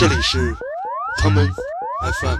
这里是 common FM。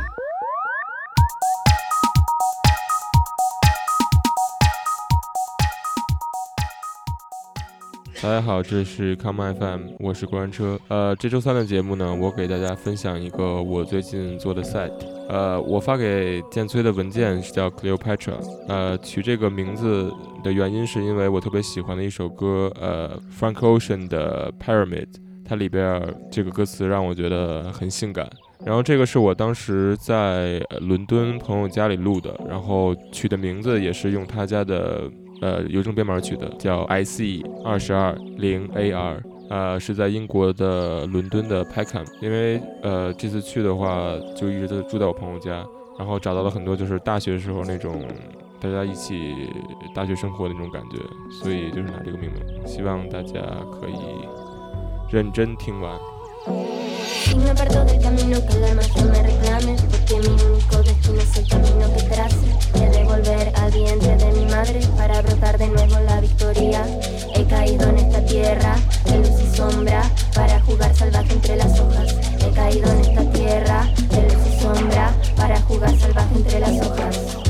大家好，这是 Come FM，我是过山车。呃，这周三的节目呢，我给大家分享一个我最近做的 set。呃，我发给建崔的文件是叫 Cleopatra。呃，取这个名字的原因是因为我特别喜欢的一首歌，呃，Frank Ocean 的 Pyramid，它里边这个歌词让我觉得很性感。然后这个是我当时在伦敦朋友家里录的，然后取的名字也是用他家的。呃，邮政编码取的叫 IC 二十二零 AR，呃，是在英国的伦敦的 Peckham。因为呃这次去的话，就一直都住在我朋友家，然后找到了很多就是大学时候那种大家一起大学生活的那种感觉，所以就是拿这个命名。希望大家可以认真听完。volver al vientre de mi madre para brotar de nuevo la victoria. He caído en esta tierra de luz y sombra para jugar salvaje entre las hojas. He caído en esta tierra de luz y sombra para jugar salvaje entre las hojas.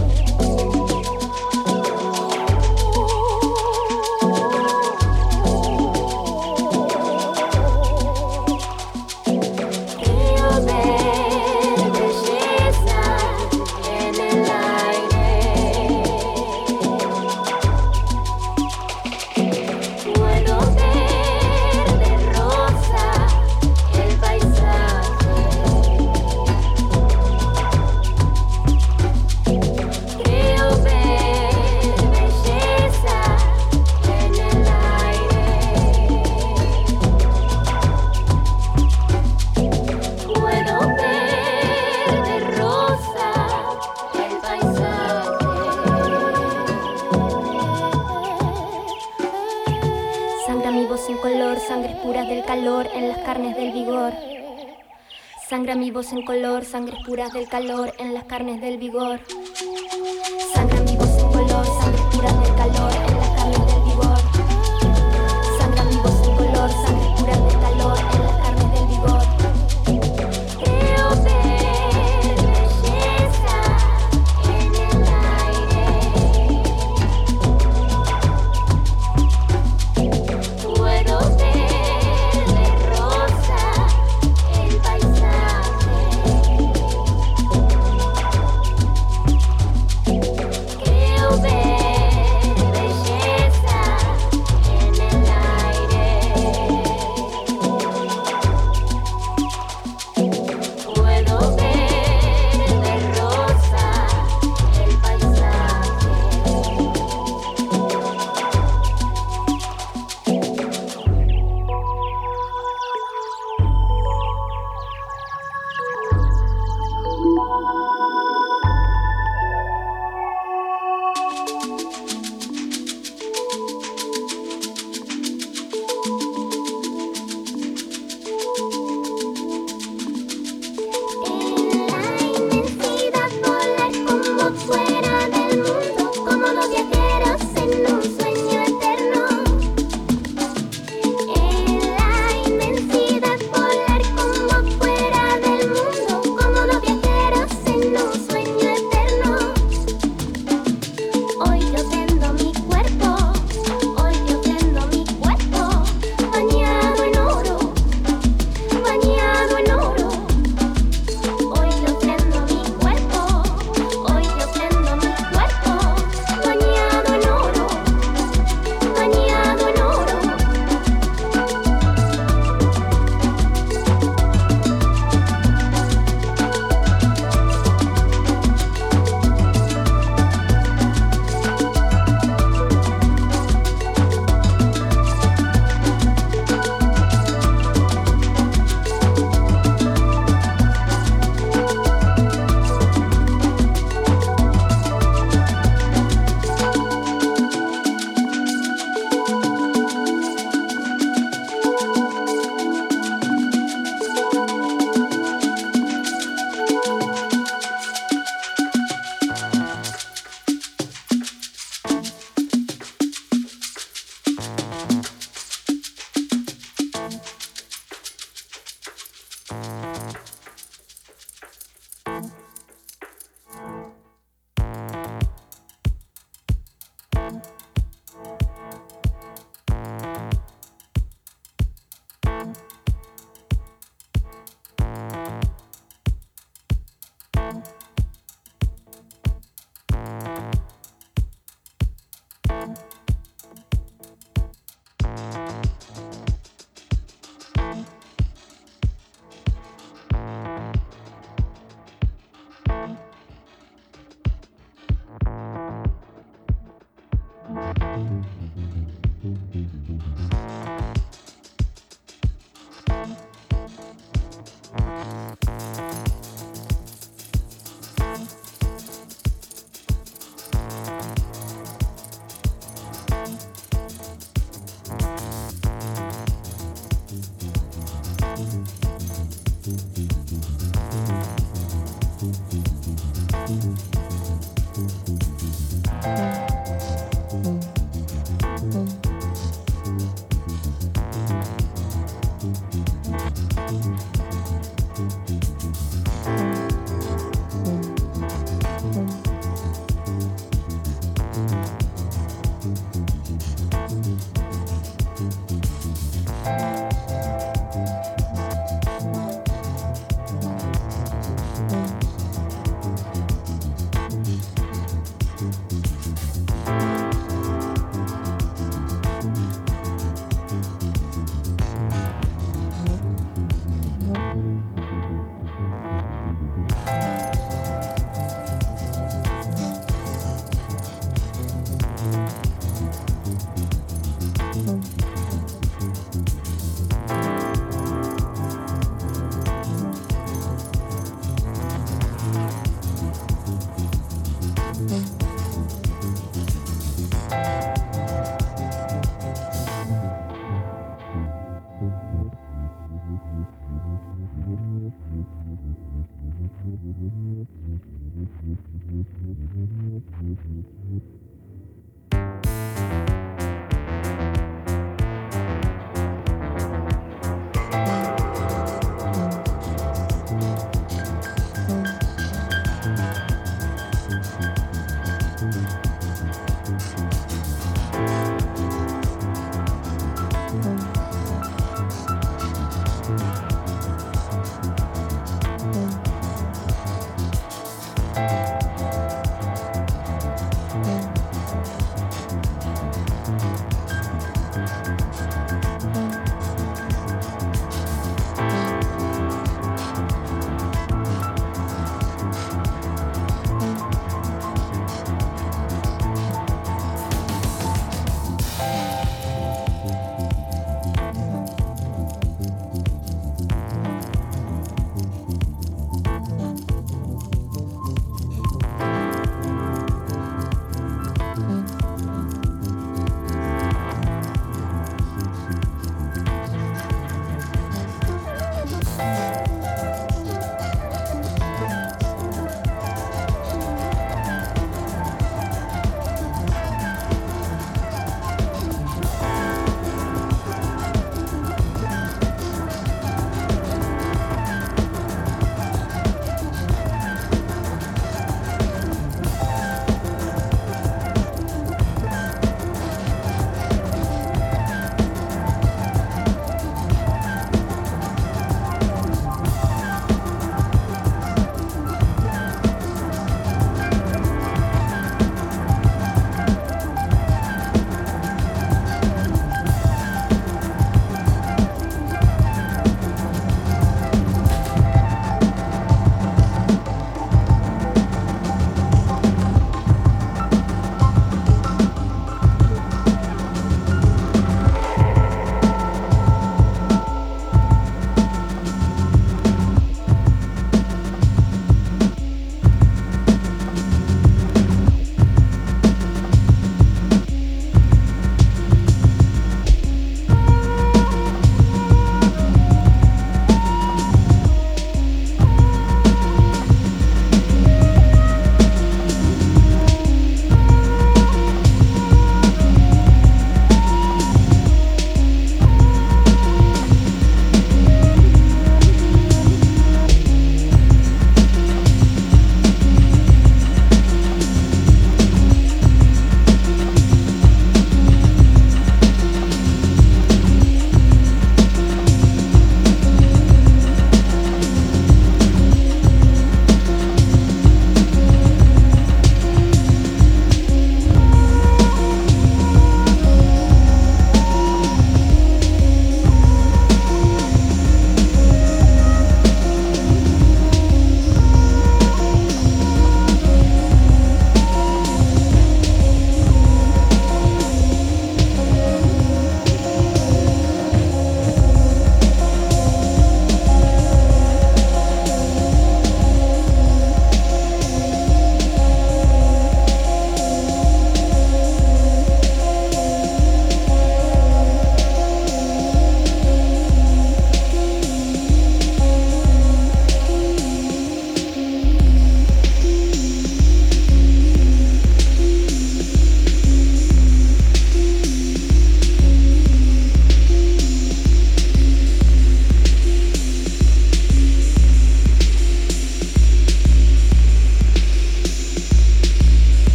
Voz en color, sangres puras del calor en las carnes del vigor.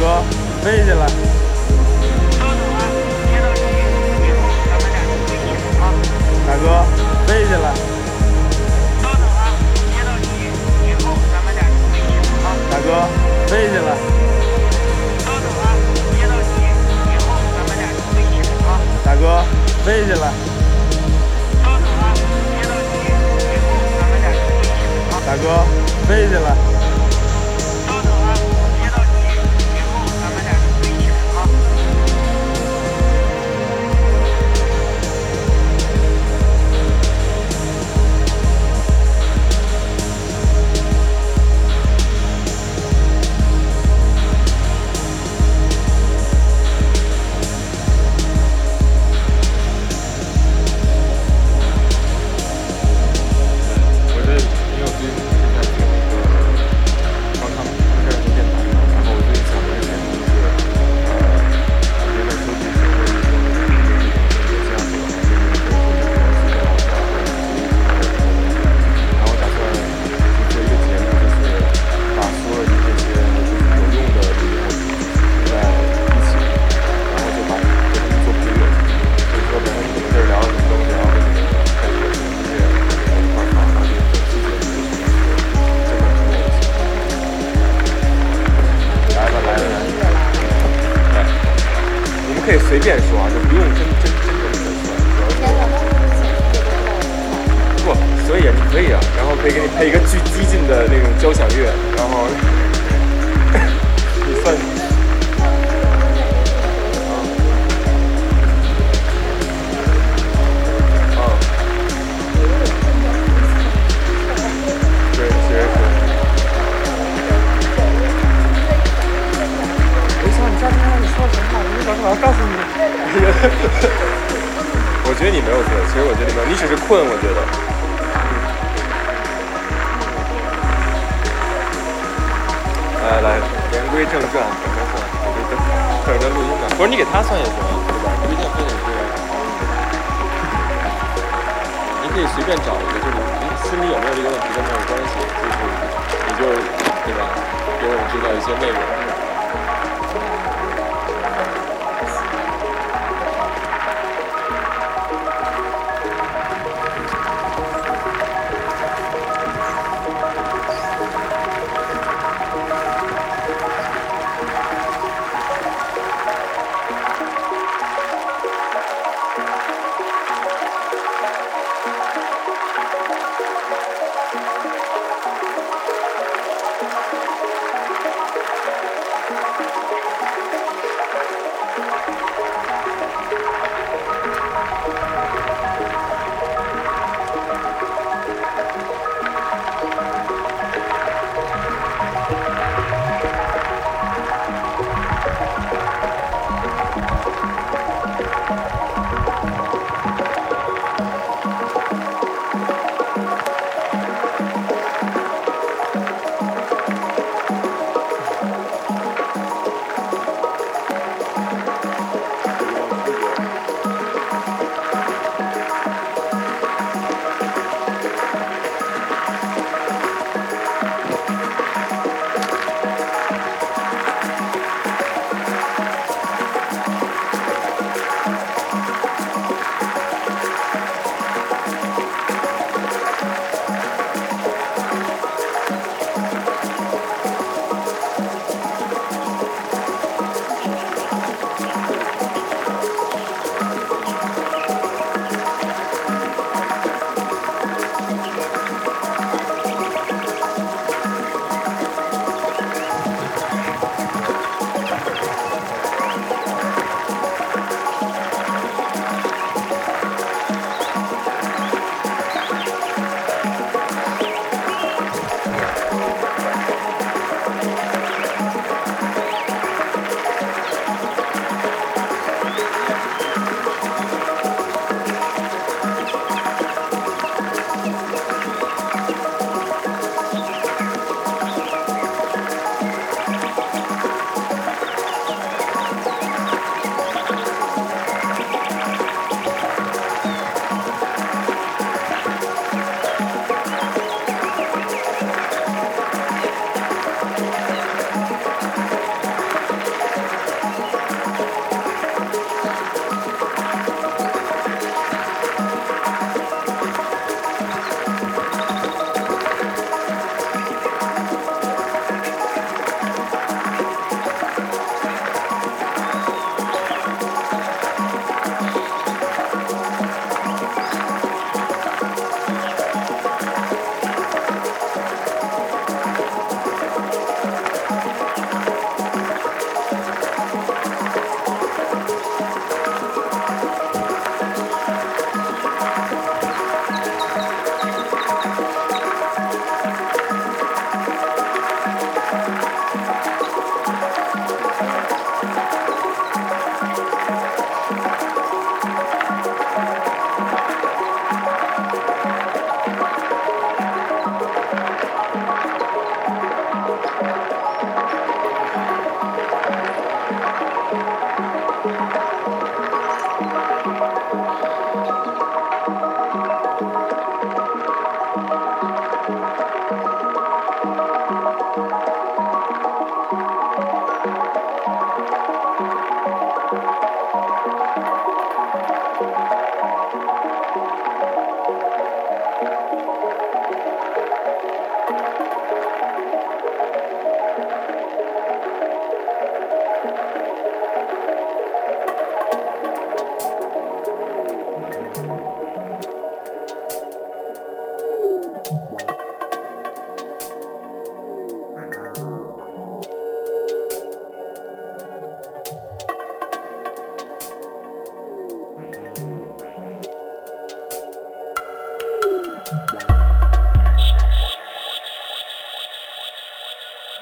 哥，飞起来！啊，以后，咱们俩起啊！大哥，飞起来！啊，以后，咱们俩起啊！大哥，飞起来！啊，以后，咱们俩起啊！大哥，飞起来！啊，以后，咱们俩起啊！大哥，飞起来！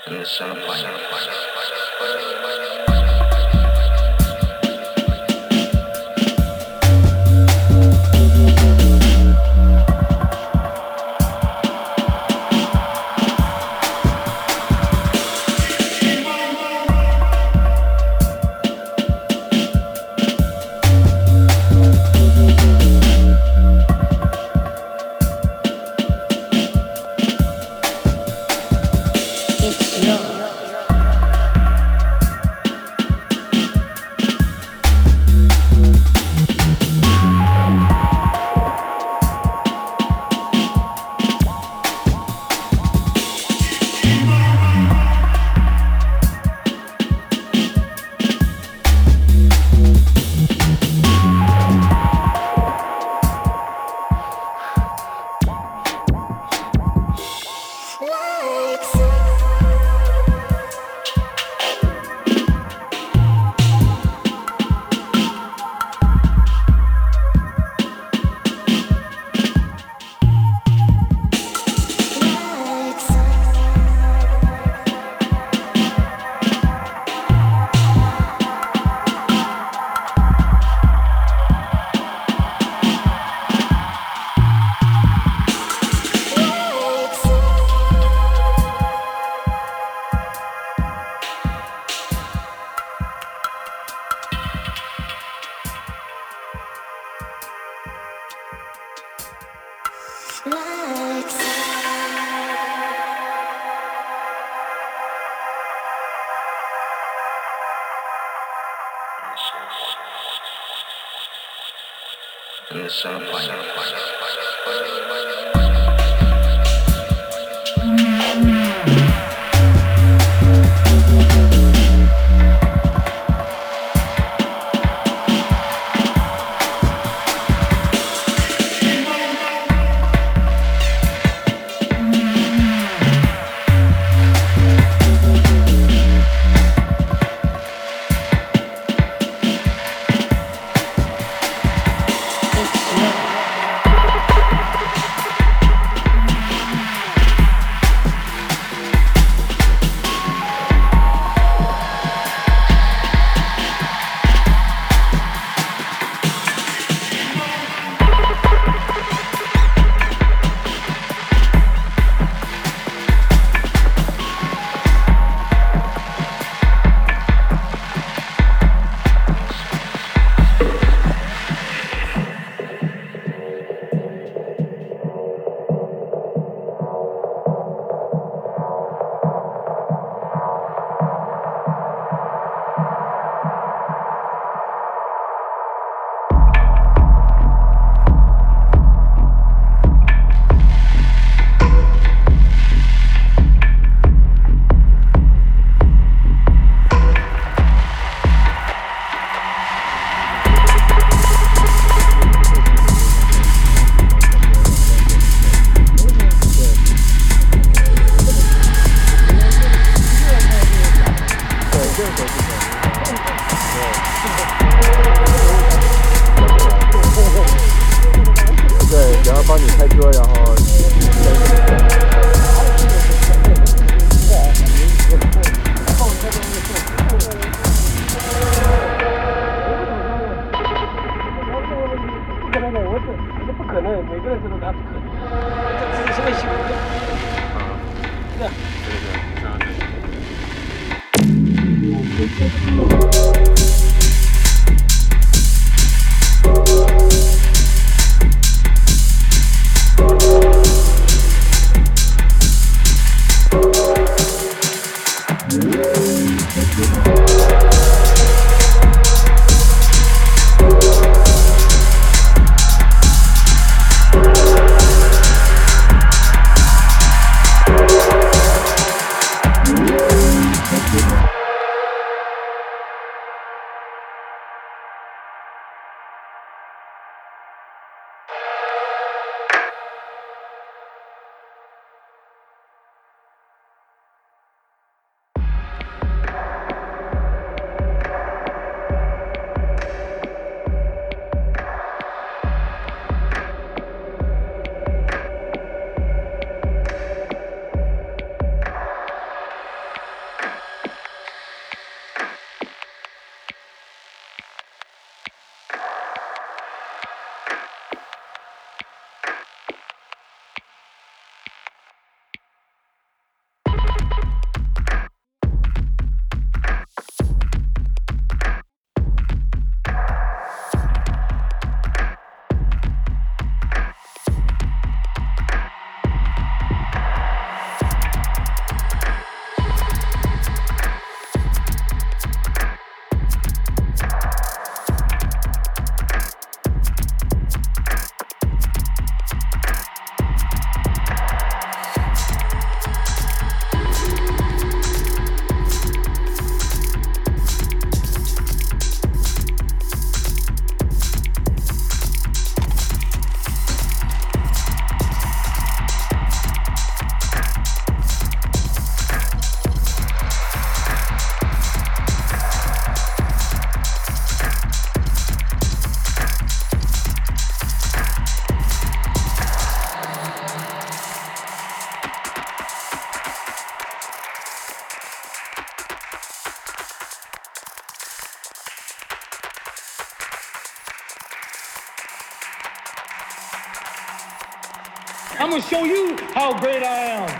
Inside. It's show you how great I am.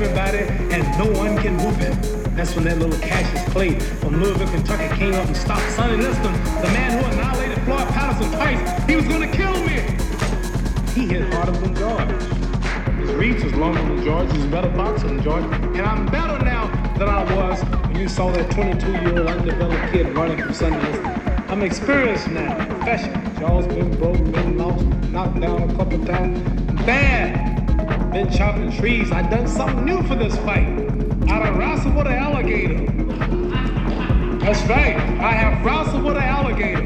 Everybody and no one can whoop him. That's when that little Cassius Clay from Louisville, Kentucky came up and stopped Sonny Liston, the man who annihilated Floyd Patterson twice. He was gonna kill me. He hit harder than George. His reach was longer than George. He's a better boxer than George. And I'm better now than I was when you saw that 22-year-old undeveloped kid running from Sonny Liston. I'm experienced now, professional. Jaws been broken, been lost, knocked down a couple times. Bad been chopping trees. I done something new for this fight. I done wrestled with an alligator. That's right. I have wrestled with an alligator.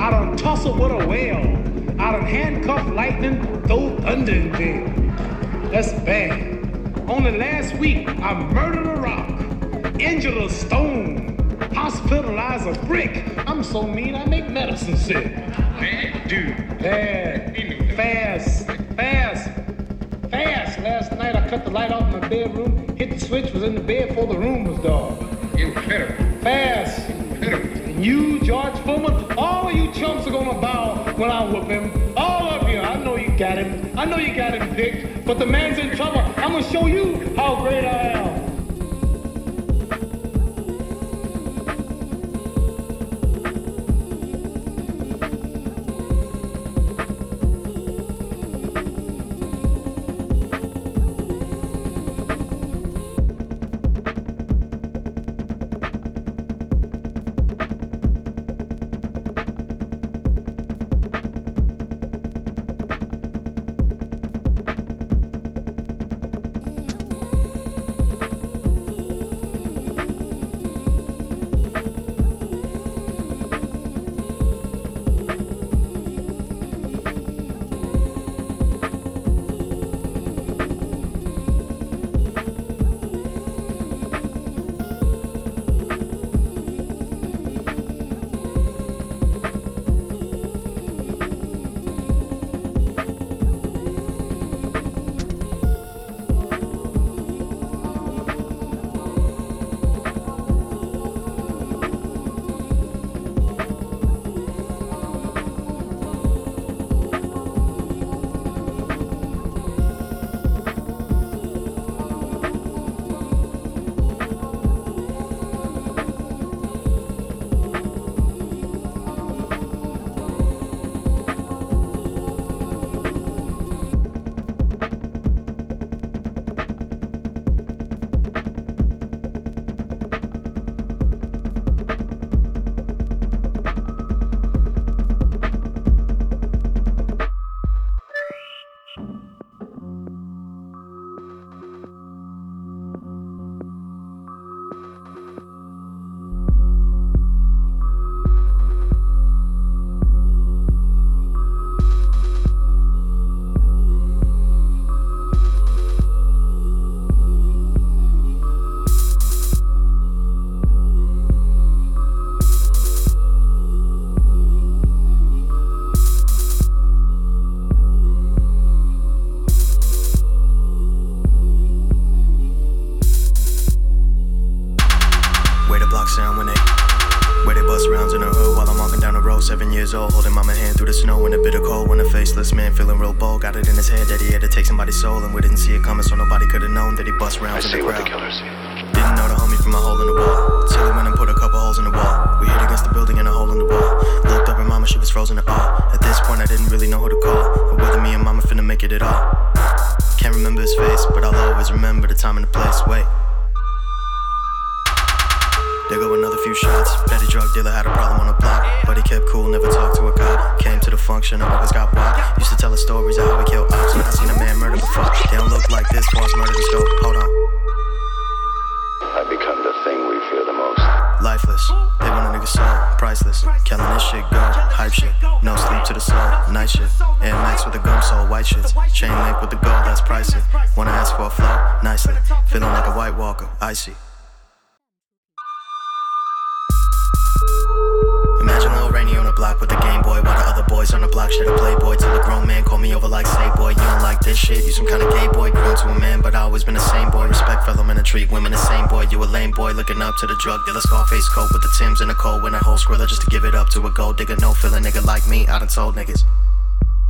I done tussled with a whale. I done handcuffed lightning, throw thunder in bed. That's bad. Only last week, I murdered a rock, injured a stone, hospitalized a brick. I'm so mean, I make medicine sick. Bad dude. Bad. Fast. Fast. Fast. Last night I cut the light off in my bedroom, hit the switch, was in the bed before the room was dark. Incredible. Fast. Incredible. And you, George Foreman, all of you chumps are gonna bow when I whoop him. All of you. I know you got him. I know you got him picked, but the man's in trouble. I'm gonna show you how great I am. White shits. Chain link with the gold, that's pricey. Wanna ask for a flow, nicely. Feeling like a white walker, icy. Imagine Lil Rainy on the block with the Game Boy While the other boys on the block shit a playboy. Till a grown man call me over like say boy You don't like this shit, you some kind of gay boy Grown to a man but I always been the same boy. Respect fellow men and treat women the same boy. You a lame boy looking up to the drug dealer Scarface coat with the Tims and the cold When a whole skrilla just to give it up to a gold digger. No feeling nigga like me, I done told niggas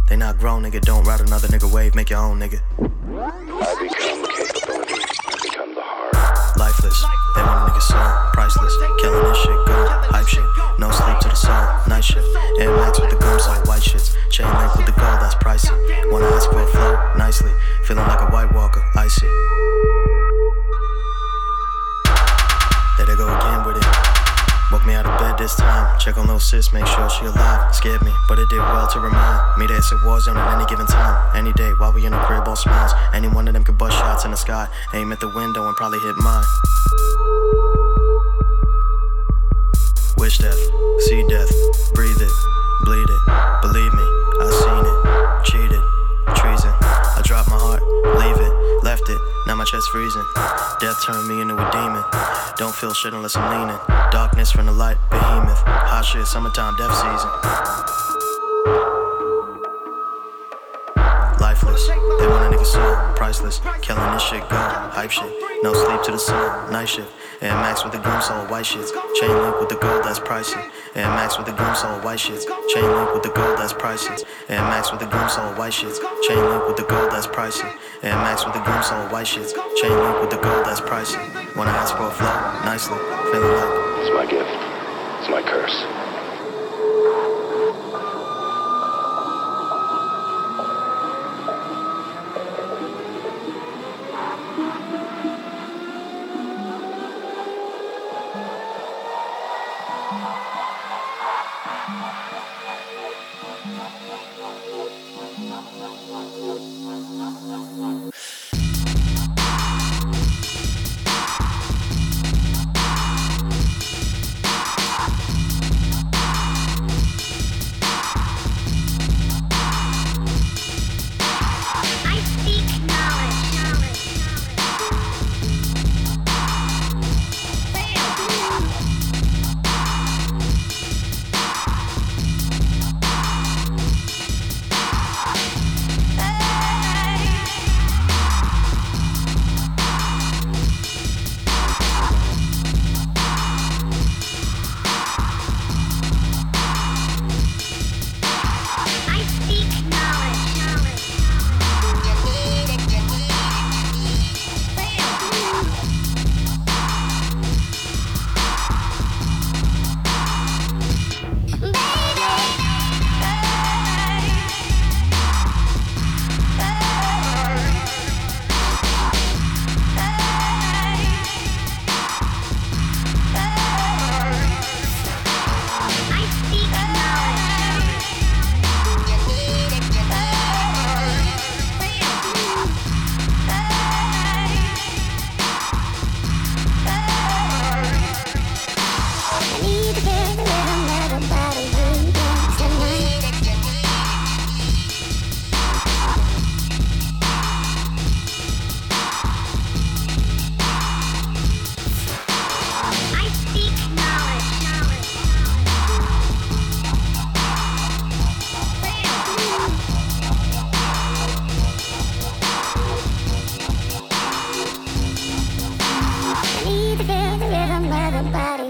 They not grown nigga, don't ride another nigga wave Make your own nigga I become capability. I become the heart. Lifeless, they want a nigga soul, priceless. Killing this shit, go, hype shit. No sleep to the soul, night shift. Max with the gum sole, white shits. Chain link with the gold, that's pricey. Wanna ask for a flow, nicely. Feeling like a white walker, icy. There they go again with it. Woke me out of bed this time. Check on little sis, make sure she alive. Scared me, but it did well to remind me that it's a war zone at any given time. Any day, while we in the crib, all smiles. Any one of them could bust shots in the sky. Aim at the window and probably hit mine. Wish death, see death, breathe it, bleed it. Believe me, I seen it. Cheated, treason. I dropped my heart, leave it, left it. My chest freezing. Death turned me into a demon. Don't feel shit unless I'm leaning. Darkness from the light, behemoth. Hot shit, summertime, death season. Lifeless, they want a nigga soul, priceless. Killing this shit, go, hype shit. No sleep to the soul, night shift. Air Max with the gum sole, white shits. Chain link with the gold, that's pricey. Air Max with the gum sole, white shits. Chain link with the gold, that's pricey. Air Max with the gum sole, white shits. Chain link with the gold, that's pricey. Air Max with the gum sole, white shits. Chain link with the gold, that's pricey. Wanna ask for a flow, nicely. Feeling like It's my gift. It's my curse. body.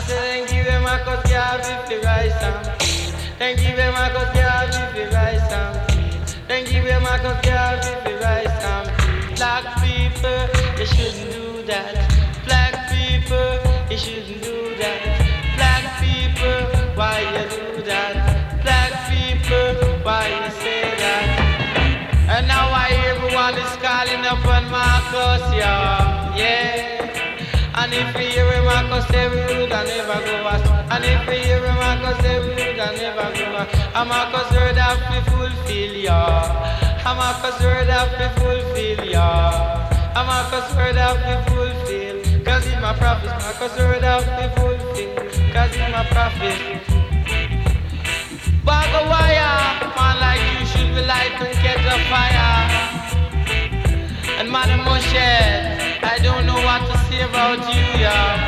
I said, then give him a cut yard if the rice and peas. Then give him a cut yard if the rice and peas. Then give him a cut yard if the rice and. Black people, you shouldn't do that. Black people, you shouldn't do that. Black people, why you do that? Black people, why you say that? And now I everyone is calling up on Marcus, yeah, yeah. And if you hear him, Marcus say we would never go us. And if you hear him, Marcus say we would never go us. And Marcus heard that we fulfill, yeah. And Marcus heard that we fulfill, yeah. And Marcus heard that we fulfill. Cause he's my prophet, Marcus heard that we fulfill. Cause he's my prophet. Bag of wire, man like you should be light and catch a fire. And Madam Moshe, I don't know what to say about you, yeah.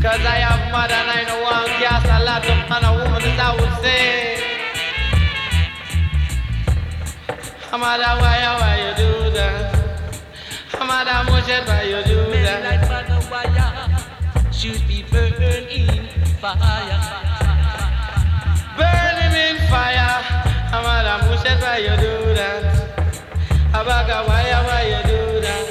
Cause I have mother and I know one cast a lot of man a woman as I would say. Amada, why, why you do that? Amada Moshe, why you do that? like bag of should be burned in fire. Burn him in fire. Amada Moshe, why you do Abaga, why, why you do that?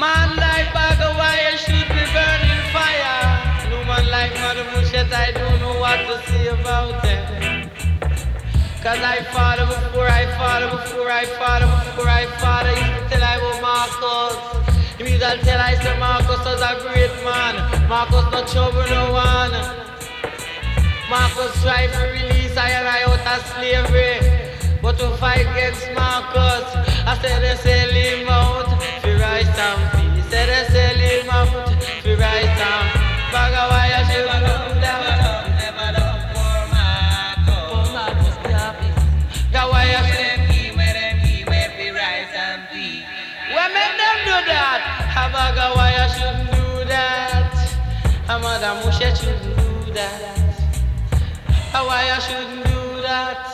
Man like bag of wire should be burned in fire. No man like Mother Mushet, I don't know what to say about them. Cause I fought her before I fought her before I fought her before I fought her. Used to tell I was Marcus. He used to tell I said Marcus was a great man. Marcus no trouble no one. Marcus tried to release I and I out of slavery. But to fight against Marcus, I said they sell him out for rice and peas. Said they sell him out for rice and peas. Bag of wire should do that. That wire should Well, make them do that. A bag of wire shouldn't do that. A Madam Musha shouldn't do that. A wire shouldn't do that.